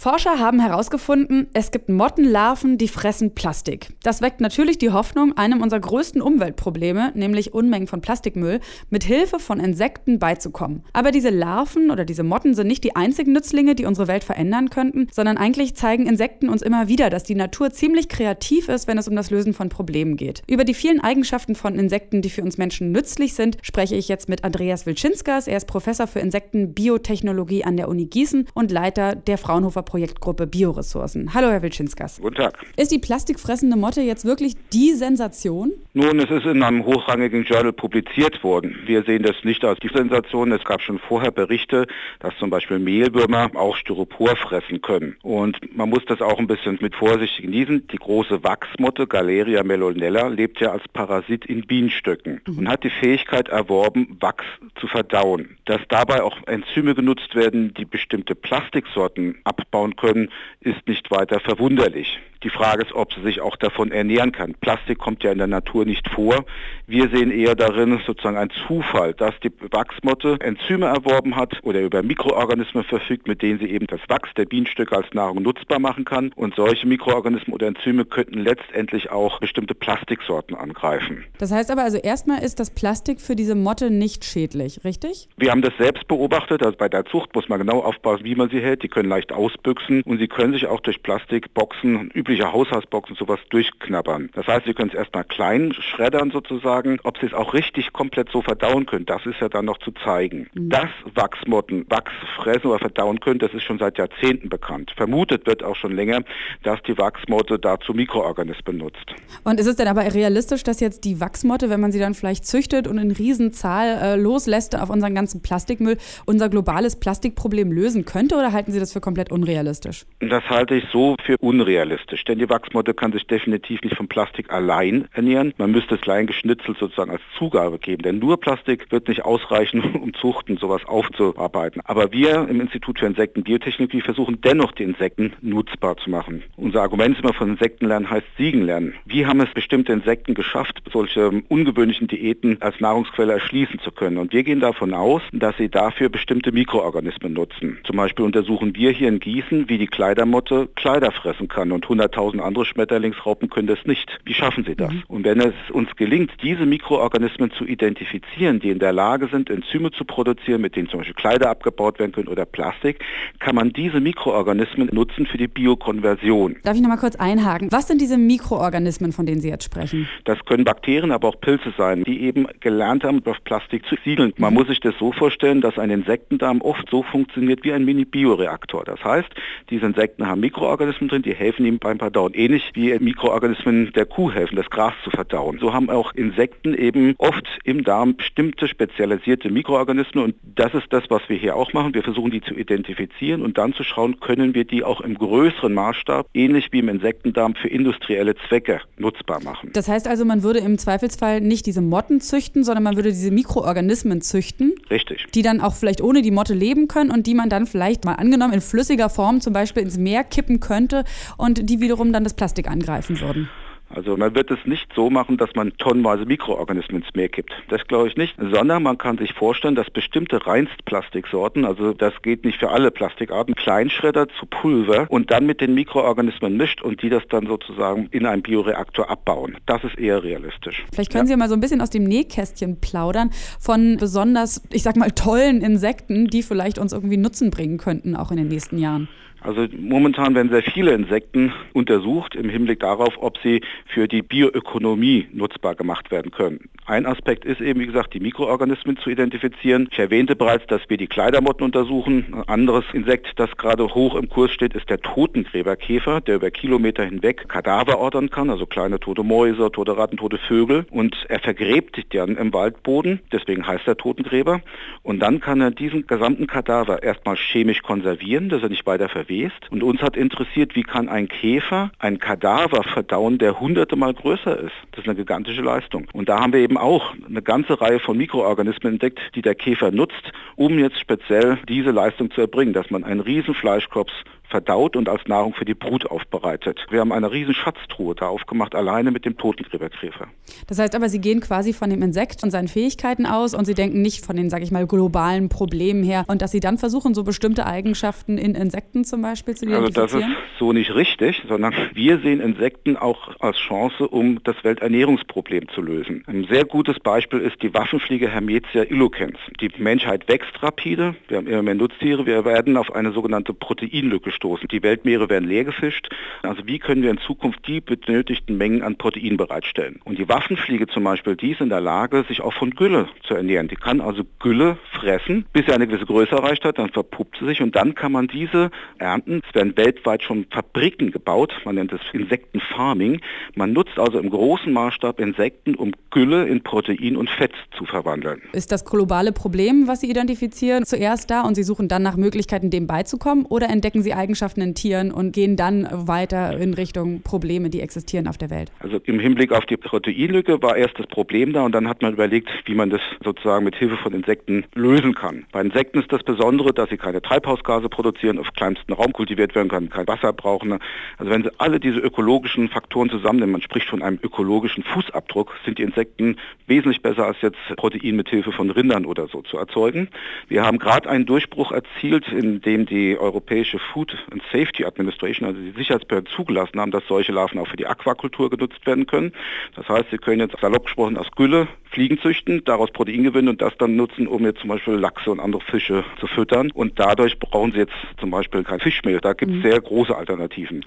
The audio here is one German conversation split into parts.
Forscher haben herausgefunden, es gibt Mottenlarven, die fressen Plastik. Das weckt natürlich die Hoffnung, einem unserer größten Umweltprobleme, nämlich Unmengen von Plastikmüll, mit Hilfe von Insekten beizukommen. Aber diese Larven oder diese Motten sind nicht die einzigen Nützlinge, die unsere Welt verändern könnten, sondern eigentlich zeigen Insekten uns immer wieder, dass die Natur ziemlich kreativ ist, wenn es um das Lösen von Problemen geht. Über die vielen Eigenschaften von Insekten, die für uns Menschen nützlich sind, spreche ich jetzt mit Andreas Wilczynskas. Er ist Professor für Insektenbiotechnologie an der Uni Gießen und Leiter der Fraunhofer Projektgruppe Bioressourcen. Hallo, Herr Wilczynskas. Guten Tag. Ist die plastikfressende Motte jetzt wirklich die Sensation? Nun, es ist in einem hochrangigen Journal publiziert worden. Wir sehen das nicht als die Sensation. Es gab schon vorher Berichte, dass zum Beispiel Mehlwürmer auch Styropor fressen können. Und man muss das auch ein bisschen mit Vorsicht genießen. Die große Wachsmotte Galeria melonella lebt ja als Parasit in Bienenstöcken mhm. und hat die Fähigkeit erworben, Wachs zu verdauen. Dass dabei auch Enzyme genutzt werden, die bestimmte Plastiksorten abbauen, aufbauen können, ist nicht weiter verwunderlich. Die Frage ist, ob sie sich auch davon ernähren kann. Plastik kommt ja in der Natur nicht vor. Wir sehen eher darin sozusagen ein Zufall, dass die Wachsmotte Enzyme erworben hat oder über Mikroorganismen verfügt, mit denen sie eben das Wachs der Bienenstöcke als Nahrung nutzbar machen kann. Und solche Mikroorganismen oder Enzyme könnten letztendlich auch bestimmte Plastiksorten angreifen. Das heißt aber also erstmal ist das Plastik für diese Motte nicht schädlich, richtig? Wir haben das selbst beobachtet. Also bei der Zucht muss man genau aufpassen, wie man sie hält. Die können leicht ausbüchsen und sie können sich auch durch Plastikboxen übliche Haushaltsboxen sowas durchknabbern. Das heißt, Sie können es erstmal klein schreddern sozusagen. Ob Sie es auch richtig komplett so verdauen können, das ist ja dann noch zu zeigen. Mhm. Dass Wachsmotten Wachs fressen oder verdauen können, das ist schon seit Jahrzehnten bekannt. Vermutet wird auch schon länger, dass die Wachsmotte dazu Mikroorganismen nutzt. Und ist es denn aber realistisch, dass jetzt die Wachsmotte, wenn man sie dann vielleicht züchtet und in Riesenzahl äh, loslässt auf unseren ganzen Plastikmüll, unser globales Plastikproblem lösen könnte oder halten Sie das für komplett unrealistisch? Das halte ich so für unrealistisch die Wachsmotte kann sich definitiv nicht von Plastik allein ernähren. Man müsste es klein geschnitzelt sozusagen als Zugabe geben, denn nur Plastik wird nicht ausreichen, um Zuchten sowas aufzuarbeiten. Aber wir im Institut für Insektenbiotechnologie versuchen dennoch die Insekten nutzbar zu machen. Unser Argument ist immer von Insektenlernen heißt Siegen lernen. Wie haben es bestimmte Insekten geschafft, solche ungewöhnlichen Diäten als Nahrungsquelle erschließen zu können? Und wir gehen davon aus, dass sie dafür bestimmte Mikroorganismen nutzen. Zum Beispiel untersuchen wir hier in Gießen, wie die Kleidermotte Kleider fressen kann und 100 100.000 andere Schmetterlingsraupen können das nicht. Wie schaffen sie das? Mhm. Und wenn es uns gelingt, diese Mikroorganismen zu identifizieren, die in der Lage sind, Enzyme zu produzieren, mit denen zum Beispiel Kleider abgebaut werden können oder Plastik, kann man diese Mikroorganismen nutzen für die Biokonversion. Darf ich noch mal kurz einhaken? Was sind diese Mikroorganismen, von denen Sie jetzt sprechen? Das können Bakterien, aber auch Pilze sein, die eben gelernt haben, auf Plastik zu siedeln. Man mhm. muss sich das so vorstellen, dass ein Insektendarm oft so funktioniert wie ein Mini-Bioreaktor. Das heißt, diese Insekten haben Mikroorganismen drin, die helfen ihm beim verdauen. Ähnlich wie Mikroorganismen der Kuh helfen, das Gras zu verdauen. So haben auch Insekten eben oft im Darm bestimmte spezialisierte Mikroorganismen und das ist das, was wir hier auch machen. Wir versuchen die zu identifizieren und dann zu schauen, können wir die auch im größeren Maßstab, ähnlich wie im Insektendarm, für industrielle Zwecke nutzbar machen. Das heißt also, man würde im Zweifelsfall nicht diese Motten züchten, sondern man würde diese Mikroorganismen züchten. Richtig. Die dann auch vielleicht ohne die Motte leben können und die man dann vielleicht mal angenommen in flüssiger Form zum Beispiel ins Meer kippen könnte und die wiederum dann das Plastik angreifen würden. Also man wird es nicht so machen, dass man tonnenweise Mikroorganismen ins Meer kippt. Das glaube ich nicht, sondern man kann sich vorstellen, dass bestimmte Reinstplastiksorten, also das geht nicht für alle Plastikarten, Kleinschredder zu Pulver und dann mit den Mikroorganismen mischt und die das dann sozusagen in einem Bioreaktor abbauen. Das ist eher realistisch. Vielleicht können ja. Sie mal so ein bisschen aus dem Nähkästchen plaudern von besonders, ich sag mal, tollen Insekten, die vielleicht uns irgendwie Nutzen bringen könnten, auch in den nächsten Jahren. Also momentan werden sehr viele Insekten untersucht im Hinblick darauf, ob sie für die Bioökonomie nutzbar gemacht werden können. Ein Aspekt ist eben, wie gesagt, die Mikroorganismen zu identifizieren. Ich erwähnte bereits, dass wir die Kleidermotten untersuchen. Ein anderes Insekt, das gerade hoch im Kurs steht, ist der Totengräberkäfer, der über Kilometer hinweg Kadaver ordern kann, also kleine tote Mäuse, tote Ratten, tote Vögel. Und er vergräbt dann im Waldboden, deswegen heißt er Totengräber. Und dann kann er diesen gesamten Kadaver erstmal chemisch konservieren, dass er nicht weiter verwest verwest. Und uns hat interessiert, wie kann ein Käfer ein Kadaver verdauen, der hunderte Mal größer ist. Das ist eine gigantische Leistung. Und da haben wir eben auch eine ganze Reihe von Mikroorganismen entdeckt, die der Käfer nutzt, um jetzt speziell diese Leistung zu erbringen, dass man einen riesen Fleischklops verdaut und als Nahrung für die Brut aufbereitet. Wir haben eine riesen Schatztruhe da aufgemacht, alleine mit dem Totengräberkäfer. Das heißt aber, Sie gehen quasi von dem Insekt und seinen Fähigkeiten aus und Sie denken nicht von den, sag ich mal, globalen Problemen her und dass Sie dann versuchen, so bestimmte Eigenschaften in Insekten zum Beispiel zu identifizieren? Also das ist so nicht richtig, sondern wir sehen Insekten auch als Chance, um das Welternährungsproblem zu lösen. Ein sehr gutes Beispiel ist die Waffenfliege Hermetia illocans. Die Menschheit wächst rapide, wir haben immer mehr Nutztiere, wir werden auf eine sogenannte Proteinlücke stoßen. Die Weltmeere werden leer gefischt. Also wie können wir in Zukunft die benötigten Mengen an Protein bereitstellen? Und die Waffenfliege zum Beispiel, die ist in der Lage, sich auch von Gülle zu ernähren. Die kann also Gülle fressen, bis sie eine gewisse Größe erreicht hat, dann verpuppt sie sich und dann kann man diese ernten. Es werden weltweit schon Fabriken gebaut, man nennt es Insektenfarming. Man nutzt also im großen Maßstab Insekten, um Gülle in Protein und Fett zu verwandeln. Ist das globale Problem, was Sie identifizieren, zuerst da und Sie suchen dann nach Möglichkeiten, dem beizukommen oder entdecken Sie Eigenschaften in Tieren und gehen dann weiter in Richtung Probleme, die existieren auf der Welt? Also im Hinblick auf die Proteinlücke war erst das Problem da und dann hat man überlegt, wie man das sozusagen mit Hilfe von Insekten lösen kann. Bei Insekten ist das Besondere, dass sie keine Treibhausgase produzieren, auf kleinstem Raum kultiviert werden können, kein Wasser brauchen. Also wenn Sie alle diese ökologischen Faktoren zusammennehmen, man spricht von einem ökologischen Fußabdruck, sind die Insekten wesentlich besser als jetzt Protein mit Hilfe von Rindern oder so zu erzeugen. Wir haben gerade einen Durchbruch erzielt, in dem die europäische Food and Safety Administration, also die Sicherheitsbehörden zugelassen haben, dass solche Larven auch für die Aquakultur genutzt werden können. Das heißt, sie können jetzt salopp gesprochen aus Gülle Fliegen züchten, daraus Protein gewinnen und das dann nutzen, um jetzt zum Beispiel Lachse und andere Fische zu füttern. Und dadurch brauchen sie jetzt zum Beispiel kein Fischmehl. Da gibt es mhm. sehr große Alternativen.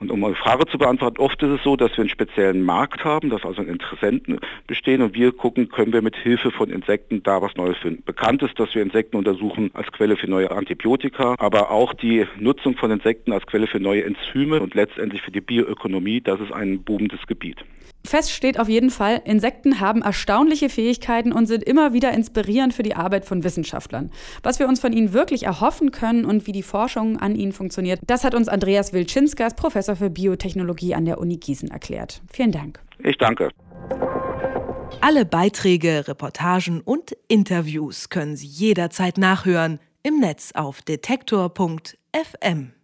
Und um eure Frage zu beantworten, oft ist es so, dass wir einen speziellen Markt haben, dass also Interessenten bestehen und wir gucken, können wir mit Hilfe von Insekten da was Neues finden. Bekannt ist, dass wir Insekten untersuchen als Quelle für neue Antibiotika, aber auch die Nutzung von Insekten als Quelle für neue Enzyme und letztendlich für die Bioökonomie, das ist ein boomendes Gebiet. Fest steht auf jeden Fall, Insekten haben erstaunliche Fähigkeiten und sind immer wieder inspirierend für die Arbeit von Wissenschaftlern. Was wir uns von ihnen wirklich erhoffen können und wie die Forschung an ihnen funktioniert, das hat uns Andreas Wilczynskas, Professor für Biotechnologie an der Uni Gießen, erklärt. Vielen Dank. Ich danke. Alle Beiträge, Reportagen und Interviews können Sie jederzeit nachhören im Netz auf detektor.fm.